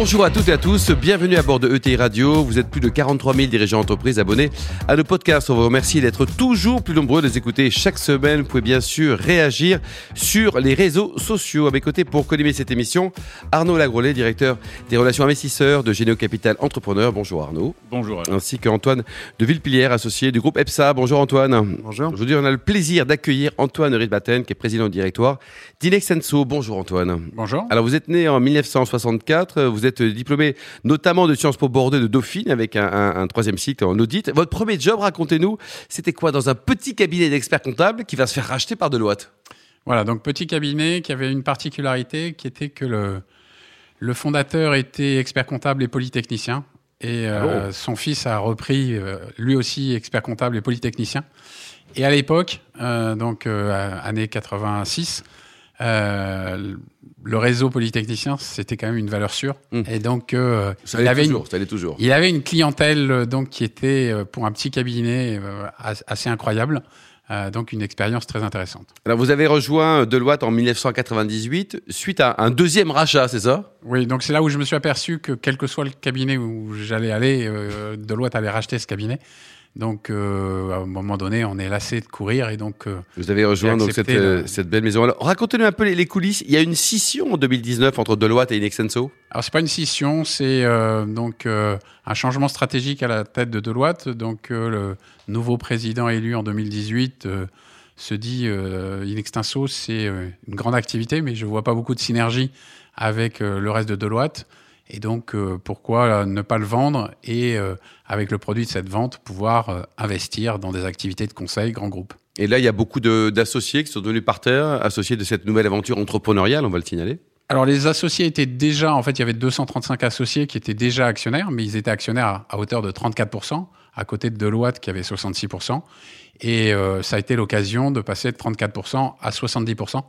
Bonjour à toutes et à tous, bienvenue à bord de ETI Radio. Vous êtes plus de 43 000 dirigeants d'entreprise abonnés à nos podcasts. On vous remercie d'être toujours plus nombreux de les écouter chaque semaine. Vous pouvez bien sûr réagir sur les réseaux sociaux. À mes côtés pour collimer cette émission, Arnaud Lagrolet, directeur des relations investisseurs de Généo Capital Entrepreneur. Bonjour Arnaud. Bonjour. Ainsi qu'Antoine de Villepilière, associé du groupe EPSA. Bonjour Antoine. Bonjour. Aujourd'hui, on a le plaisir d'accueillir Antoine Ridbatten, qui est président du directoire d'Inexenso. Bonjour Antoine. Bonjour. Alors vous êtes né en 1964, vous êtes diplômé notamment de Sciences Po Bordeaux de Dauphine avec un, un- un troisième cycle en audit. Votre premier job, racontez-nous, c'était quoi dans un petit cabinet d'experts comptables qui va se faire racheter par Deloitte? Voilà, donc petit cabinet qui avait une particularité qui était que le, le fondateur était expert comptable et polytechnicien. Et euh, Oh. son fils a repris, euh, lui aussi, expert comptable et polytechnicien. Et à l'époque, euh, donc année 86, euh, le réseau polytechnicien, c'était quand même une valeur sûre. Mm. Et donc, euh, Ça il avait une, toujours, ça allait toujours. Il avait une clientèle euh, donc qui était pour un petit cabinet as- assez incroyable, Euh, donc une expérience très intéressante. Alors vous avez rejoint Deloitte en 1998 suite à un deuxième rachat, c'est ça? Oui, donc c'est là où je me suis aperçu que quel que soit le cabinet où j'allais aller, euh, Deloitte allait racheter ce cabinet. Donc euh, à un moment donné, on est lassé de courir et donc euh, Vous avez rejoint donc cette, euh, cette belle maison. Alors racontez-nous un peu les, les coulisses. Il y a une scission en 2019 entre Deloitte et Inexenso. alors c'est pas une scission, c'est euh, donc un changement stratégique à la tête de Deloitte. Donc le nouveau président élu en 2018 euh, se dit in extenso, c'est une grande activité, mais je vois pas beaucoup de synergie avec le reste de Deloitte. Et donc, euh, pourquoi euh, ne pas le vendre et, euh, avec le produit de cette vente, pouvoir euh, investir dans des activités de conseil grand groupe? Et là, il y a beaucoup d'associés qui sont devenus partenaires, associés de cette nouvelle aventure entrepreneuriale, on va le signaler. Alors, les associés étaient déjà, en fait, il y avait 235 associés qui étaient déjà actionnaires, mais ils étaient actionnaires à, à hauteur de 34%, à côté de Deloitte qui avait 66%. Et ça a été l'occasion de passer de 34% à 70%,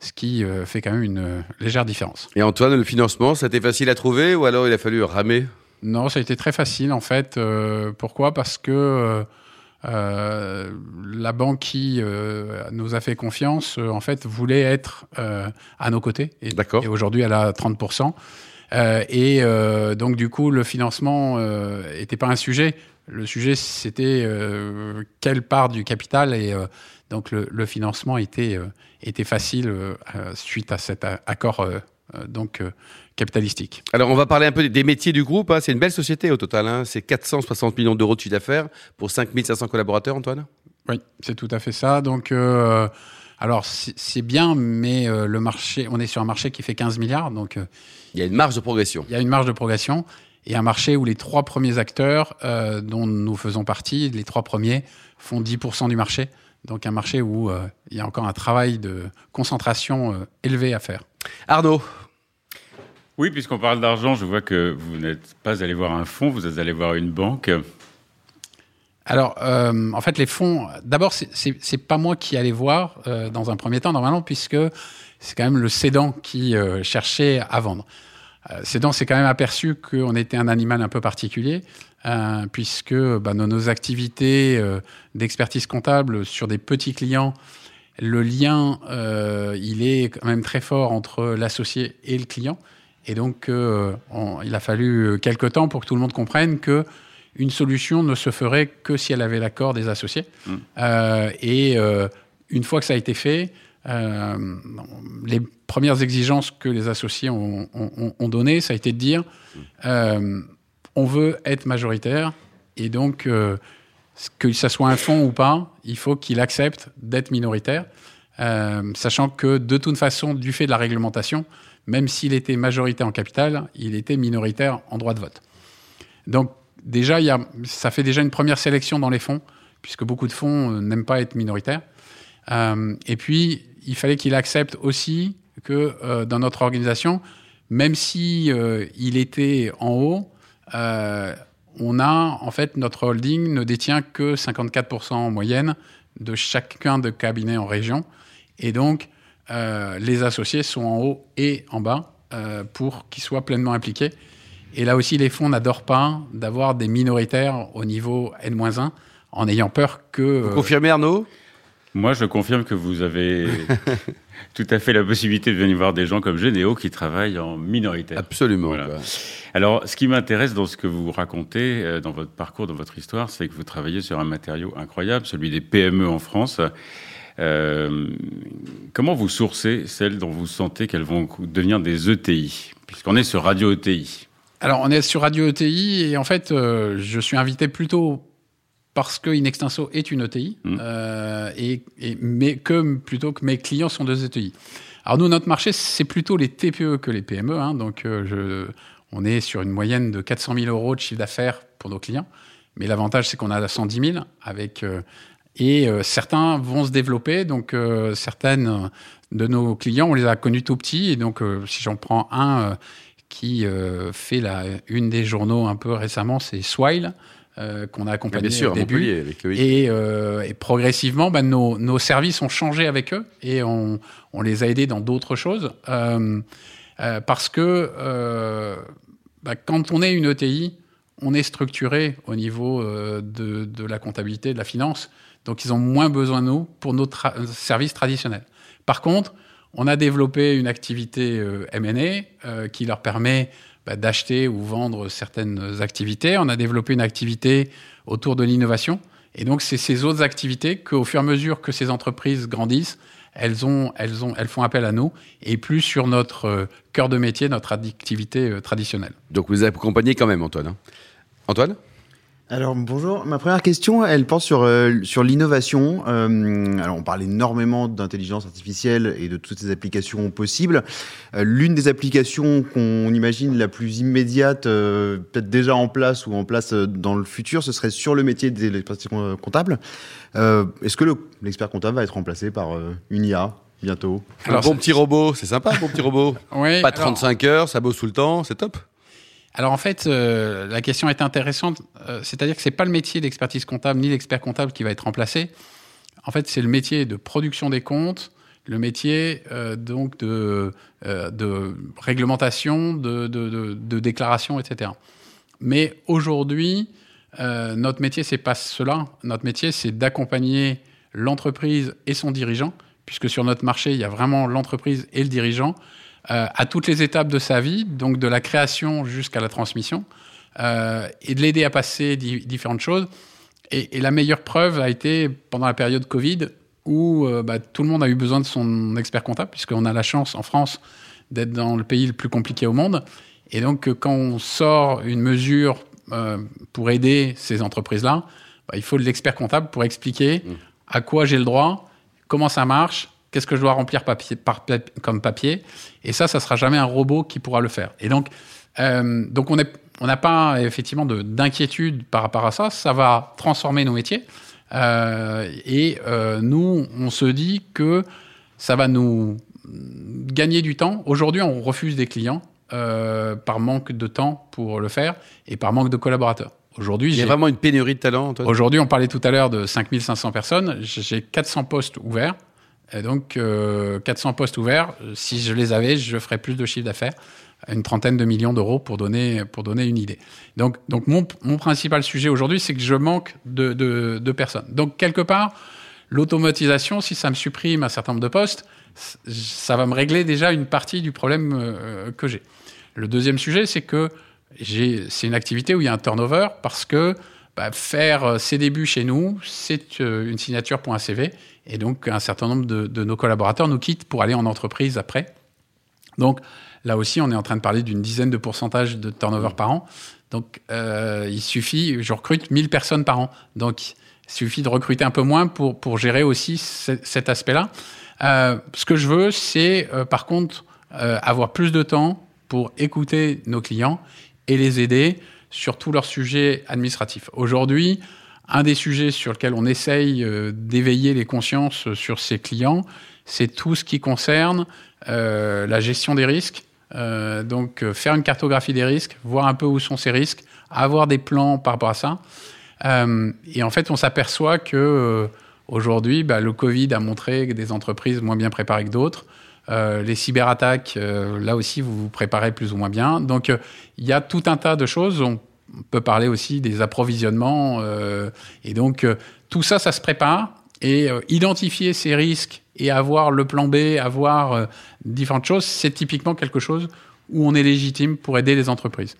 ce qui euh, fait quand même une euh, légère différence. Et Antoine, le financement, ça a été facile à trouver ou alors il a fallu ramer? Non, ça a été très facile en fait. Euh, pourquoi? Parce que euh, la banque qui euh, nous a fait confiance, en fait, voulait être à nos côtés. Et, D'accord. et aujourd'hui, elle a 30%. Euh, et euh, donc, du coup, le financement n'était pas un sujet. Le sujet, c'était euh, quelle part du capital. Et euh, donc, le, le financement était, euh, était facile euh, euh, suite à cet accord euh, euh, donc, euh, capitalistique. Alors, on va parler un peu des métiers du groupe. hein. C'est une belle société au total. hein. C'est 460 millions d'euros de chiffre d'affaires pour 5500 collaborateurs, Antoine? Oui, c'est tout à fait ça. Donc, euh, alors c'est c'est bien, mais euh, le marché, on est sur un marché qui fait 15 milliards, donc euh, Il y a une marge de progression. il y a une marge de progression et un marché où les trois premiers acteurs, euh, dont nous faisons partie, les trois premiers font 10% du marché. Donc un marché où euh, il y a encore un travail de concentration euh, élevé à faire. Arnaud, Oui, puisqu'on parle d'argent, je vois que vous n'êtes pas allé voir un fonds, vous êtes allé voir une banque. Alors, euh, en fait, les fonds, d'abord, c'est- pas moi qui allais voir euh, dans un premier temps, normalement, puisque c'est quand même le cédant qui euh, cherchait à vendre. Euh, cédant s'est quand même aperçu qu'on était un animal un peu particulier, euh, puisque bah, nos activités euh, d'expertise comptable sur des petits clients, le lien, euh, il est quand même très fort entre l'associé et le client. Et donc, euh, on- il a fallu quelque temps pour que tout le monde comprenne que une solution ne se ferait que si elle avait l'accord des associés. Mm. Euh, et euh, une fois que ça a été fait, euh, les premières exigences que les associés ont, ont- ont données, ça a été de dire on veut être majoritaire et donc que ça soit un fonds ou pas, il faut qu'il accepte d'être minoritaire, sachant que de toute façon, du fait de la réglementation, même s'il était majoritaire en capital, il était minoritaire en droit de vote. Donc déjà, ça fait déjà une première sélection dans les fonds, puisque beaucoup de fonds euh, n'aiment pas être minoritaires. Euh, et puis, il fallait qu'il accepte aussi que euh, dans notre organisation, même si il était en haut, on a en fait notre holding ne détient que 54% en moyenne de chacun de cabinets en région, et donc les associés sont en haut et en bas. pour qu'ils soient pleinement impliqués. Et là aussi, les fonds n'adorent pas d'avoir des minoritaires au niveau N-1 en ayant peur que... Vous confirmez Arnaud? Moi, je confirme que vous avez tout à fait la possibilité de venir voir des gens comme Généo qui travaillent en minorité. Absolument. Alors, ce qui m'intéresse dans ce que vous racontez, euh, dans votre parcours, dans votre histoire, c'est que vous travaillez sur un matériau incroyable, celui des PME en France. Euh, comment vous sourcez celles dont vous sentez qu'elles vont devenir des ETI Puisqu'on est sur Radio ETI. Alors, on est sur Radio ETI et en fait, euh, je suis invité plutôt parce que Inextenso est une ETI, mm. euh, et, mais que plutôt que mes clients sont des ETI. Alors nous, notre marché, c'est plutôt les TPE que les PME. Hein, donc euh, je, on est sur une moyenne de 400 000 euros de chiffre d'affaires pour nos clients. Mais l'avantage, c'est qu'on a 110 000 avec euh, et certains vont se développer. Donc certaines de nos clients, on les a connus tout petits. Et donc si j'en prends un qui fait la une des journaux un peu récemment, c'est Swile. Euh, qu'on a accompagné au début. et, euh, et, progressivement, bah, nos, nos, services ont changé avec eux et on, on les a aidés dans d'autres choses. Euh, euh parce que bah, quand on est une ETI, on est structuré au niveau de, de, la comptabilité, de la finance. Donc ils ont moins besoin de nous pour nos services traditionnels. Par contre, on a développé une activité M&A qui leur permet bah, d'acheter ou vendre certaines activités. On a développé une activité autour de l'innovation. Et donc, c'est ces autres activités qu'au fur et à mesure que ces entreprises grandissent, elles, ont, elles, ont, font appel à nous et plus sur notre euh, cœur de métier, notre activité euh, traditionnelle. Donc, vous accompagnez quand même, Antoine. Hein? Antoine? Alors bonjour, ma première question, elle porte sur euh, sur l'innovation. Euh, alors on parle énormément d'intelligence artificielle et de toutes ces applications possibles. Euh, l'une des applications qu'on imagine la plus immédiate, peut-être déjà en place ou en place dans le futur, ce serait sur le métier des l'expertise comptable. Est-ce que l'expert comptable va être remplacé par une IA bientôt? Un bon petit robot, c'est sympa, un bon petit robot. oui, Pas 35 heures, ça bosse tout le temps, c'est top. Alors en fait, euh, la question est intéressante. Euh, c'est-à-dire que c'est pas le métier d'expertise comptable ni l'expert comptable qui va être remplacé. En fait, c'est le métier de production des comptes, le métier euh, donc de, réglementation, de, de, de, déclaration, etc. Mais aujourd'hui, notre métier c'est pas cela. Notre métier c'est d'accompagner l'entreprise et son dirigeant, puisque sur notre marché il y a vraiment l'entreprise et le dirigeant euh, à toutes les étapes de sa vie, donc de la création jusqu'à la transmission, euh, et de l'aider à passer différentes choses. Et, et, la meilleure preuve a été pendant la période Covid, où euh, bah, tout le monde a eu besoin de son expert comptable, puisqu'on a la chance en France d'être dans le pays le plus compliqué au monde. Et donc, quand on sort une mesure pour aider ces entreprises-là, bah, il faut de l'expert comptable pour expliquer mmh. à quoi j'ai le droit, comment ça marche, Qu'est-ce que je dois remplir papier, par, comme papier Et ça, ça sera jamais un robot qui pourra le faire. Et donc, euh, donc on n'a on pas effectivement d'inquiétude par rapport à ça. Ça va transformer nos métiers. Euh, et euh, nous, on se dit que ça va nous gagner du temps. Aujourd'hui, on refuse des clients par manque de temps pour le faire et par manque de collaborateurs. Aujourd'hui, il y a vraiment une pénurie de talent. Aujourd'hui, on parlait tout à l'heure de 5500 personnes. J'ai 400 postes ouverts. Et donc, 400 euh, postes ouverts, si je les avais, je ferais plus de chiffre d'affaires, une trentaine de millions d'euros pour donner, pour donner une idée. Donc, donc mon, principal sujet aujourd'hui, c'est que je manque de, de, de, personnes. Donc, quelque part, l'automatisation, si ça me supprime un certain nombre de postes, ça va me régler déjà une partie du problème euh, que j'ai. Le deuxième sujet, c'est que c'est une activité où il y a un turnover parce que bah, faire euh, ses débuts chez nous, c'est une signature pour un CV et donc, un certain nombre de, nos collaborateurs nous quittent pour aller en entreprise après. Donc, là aussi, on est en train de parler d'une dizaine de pourcentages de turnover par an. Donc, euh, il suffit, je recrute 1000 personnes par an. Donc, il suffit de recruter un peu moins pour, pour gérer aussi cet aspect-là. Euh, ce que je veux, c'est euh, par contre avoir plus de temps pour écouter nos clients et les aider sur tous leurs sujets administratifs. Aujourd'hui, un des sujets sur lequel on essaye euh, d'éveiller les consciences sur ses clients, c'est tout ce qui concerne euh, la gestion des risques. Euh, donc faire une cartographie des risques, voir un peu où sont ces risques, avoir des plans par rapport à ça. et en fait, on s'aperçoit que aujourd'hui, bah, le Covid a montré que des entreprises moins bien préparées que d'autres Euh, les cyberattaques, euh, là aussi, vous vous préparez plus ou moins bien. Donc, euh, il y a tout un tas de choses. On peut parler aussi des approvisionnements. et donc, tout ça, ça se prépare. Et identifier ces risques et avoir le plan B, avoir différentes choses, c'est typiquement quelque chose où on est légitime pour aider les entreprises.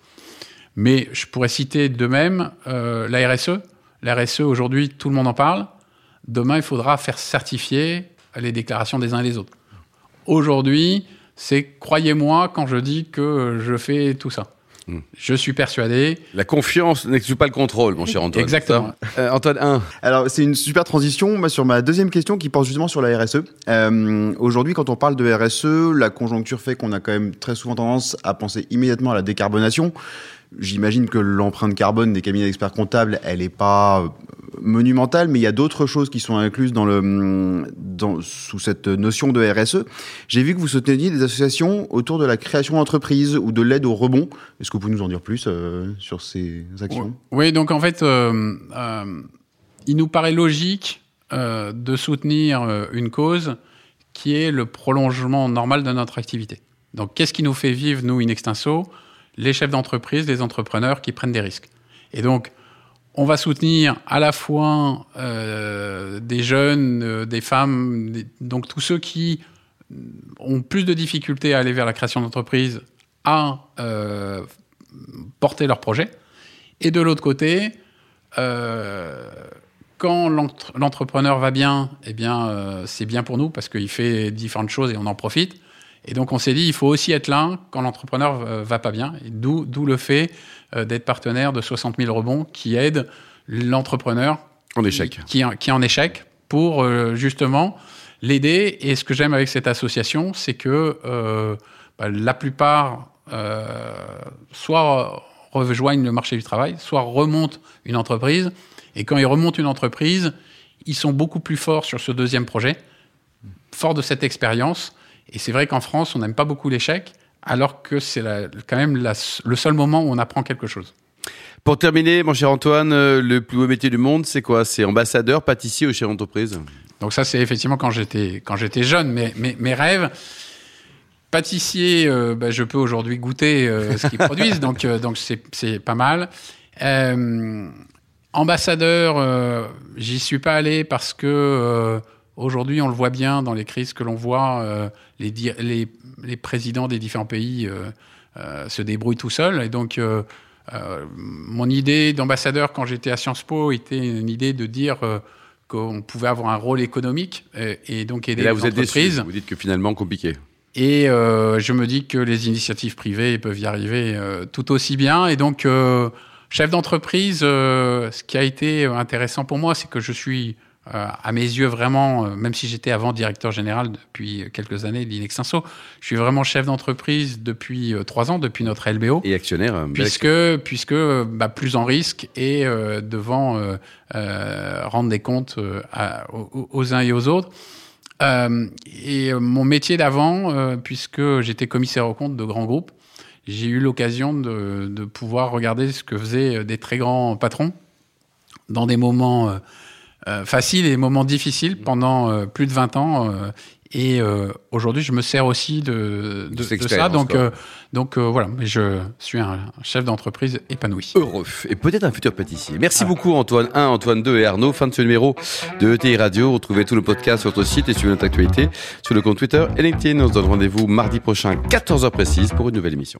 Mais je pourrais citer de même la RSE. La RSE, aujourd'hui, tout le monde en parle. Demain, il faudra faire certifier les déclarations des uns et des autres. Aujourd'hui, c'est croyez-moi quand je dis que je fais tout ça. Mm. Je suis persuadé. La confiance n'exclut pas le contrôle, mon cher Antoine. Exactement. Euh, Antoine, 1. Alors, c'est une super transition moi, sur ma deuxième question qui porte justement sur la RSE. Euh, Aujourd'hui, quand on parle de RSE, la conjoncture fait qu'on a quand même très souvent tendance à penser immédiatement à la décarbonation. J'imagine que l'empreinte carbone des cabinets d'experts comptables, elle n'est pas euh, monumentale, mais il y a d'autres choses qui sont incluses dans le, dans, sous cette notion de RSE. J'ai vu que vous souteniez des associations autour de la création d'entreprises ou de l'aide au rebond. Est-ce que vous pouvez nous en dire plus euh, sur ces actions? Oui, donc en fait, euh, il nous paraît logique de soutenir une cause qui est le prolongement normal de notre activité. Donc, qu'est-ce qui nous fait vivre, nous, in extenso? Les chefs d'entreprise, les entrepreneurs qui prennent des risques. Et donc, on va soutenir à la fois euh, des jeunes, euh, des femmes, donc tous ceux qui ont plus de difficultés à aller vers la création d'entreprise à euh, porter leur projet. Et de l'autre côté, quand l'entre- l'entrepreneur va bien, eh bien, c'est bien pour nous parce qu'il fait différentes choses et on en profite. Et donc, on s'est dit, il faut aussi être là quand l'entrepreneur euh, va pas bien. D'où le fait euh, d'être partenaire de 60 000 rebonds qui aide l'entrepreneur En échec. qui, qui est en échec pour euh, justement l'aider. Et ce que j'aime avec cette association, c'est que euh, bah, la plupart euh, soit rejoignent le marché du travail, soit remontent une entreprise. Et quand ils remontent une entreprise, ils sont beaucoup plus forts sur ce deuxième projet, forts de cette expérience. Et c'est vrai qu'en France, on n'aime pas beaucoup l'échec, alors que c'est quand même la- le seul moment où on apprend quelque chose. Pour terminer, mon cher Antoine, euh, le plus beau métier du monde, c'est quoi? C'est ambassadeur, pâtissier ou chef d'entreprise? Donc ça, c'est effectivement quand j'étais quand j'étais jeune, mais mes, mes rêves. Pâtissier, euh, bah, je peux aujourd'hui goûter euh, ce qu'ils produisent, donc euh, donc c'est c'est pas mal. Ambassadeur, j'y suis pas allé parce que aujourd'hui, on le voit bien dans les crises que l'on voit, euh, les, di- les les présidents des différents pays euh, euh, se débrouillent tout seuls, et donc mon idée d'ambassadeur quand j'étais à Sciences Po était une idée de dire qu'on pouvait avoir un rôle économique et, et donc aider Et là, les vous êtes entreprises. Vous dites que finalement, compliqué. Et euh, je me dis que les initiatives privées peuvent y arriver euh, tout aussi bien. Et donc, euh, chef d'entreprise, ce qui a été intéressant pour moi, c'est que je suis, euh, à mes yeux, vraiment, euh, même si j'étais avant directeur général depuis quelques années de l'Inextinso, je suis vraiment chef d'entreprise depuis euh, trois ans, depuis notre LBO Et actionnaire euh, puisque puisque bah, plus en risque et devant rendre des comptes à- aux, aux uns et aux autres. Et mon métier d'avant, puisque j'étais commissaire aux comptes de grands groupes, j'ai eu l'occasion de, de pouvoir regarder ce que faisaient des très grands patrons dans des moments faciles et des moments difficiles pendant euh, plus de 20 ans. euh, et euh, aujourd'hui, je me sers aussi de, de, de ça. Donc, euh, donc euh, voilà, je suis un chef d'entreprise épanoui. heureux et peut-être un futur pâtissier. Merci beaucoup Antoine 1, Antoine 2 et Arnaud. Fin de ce numéro de ETI Radio. Retrouvez tous nos podcasts sur notre site et suivez notre actualité sur le compte Twitter et LinkedIn. On se donne rendez-vous mardi prochain, 14h précise, pour une nouvelle émission.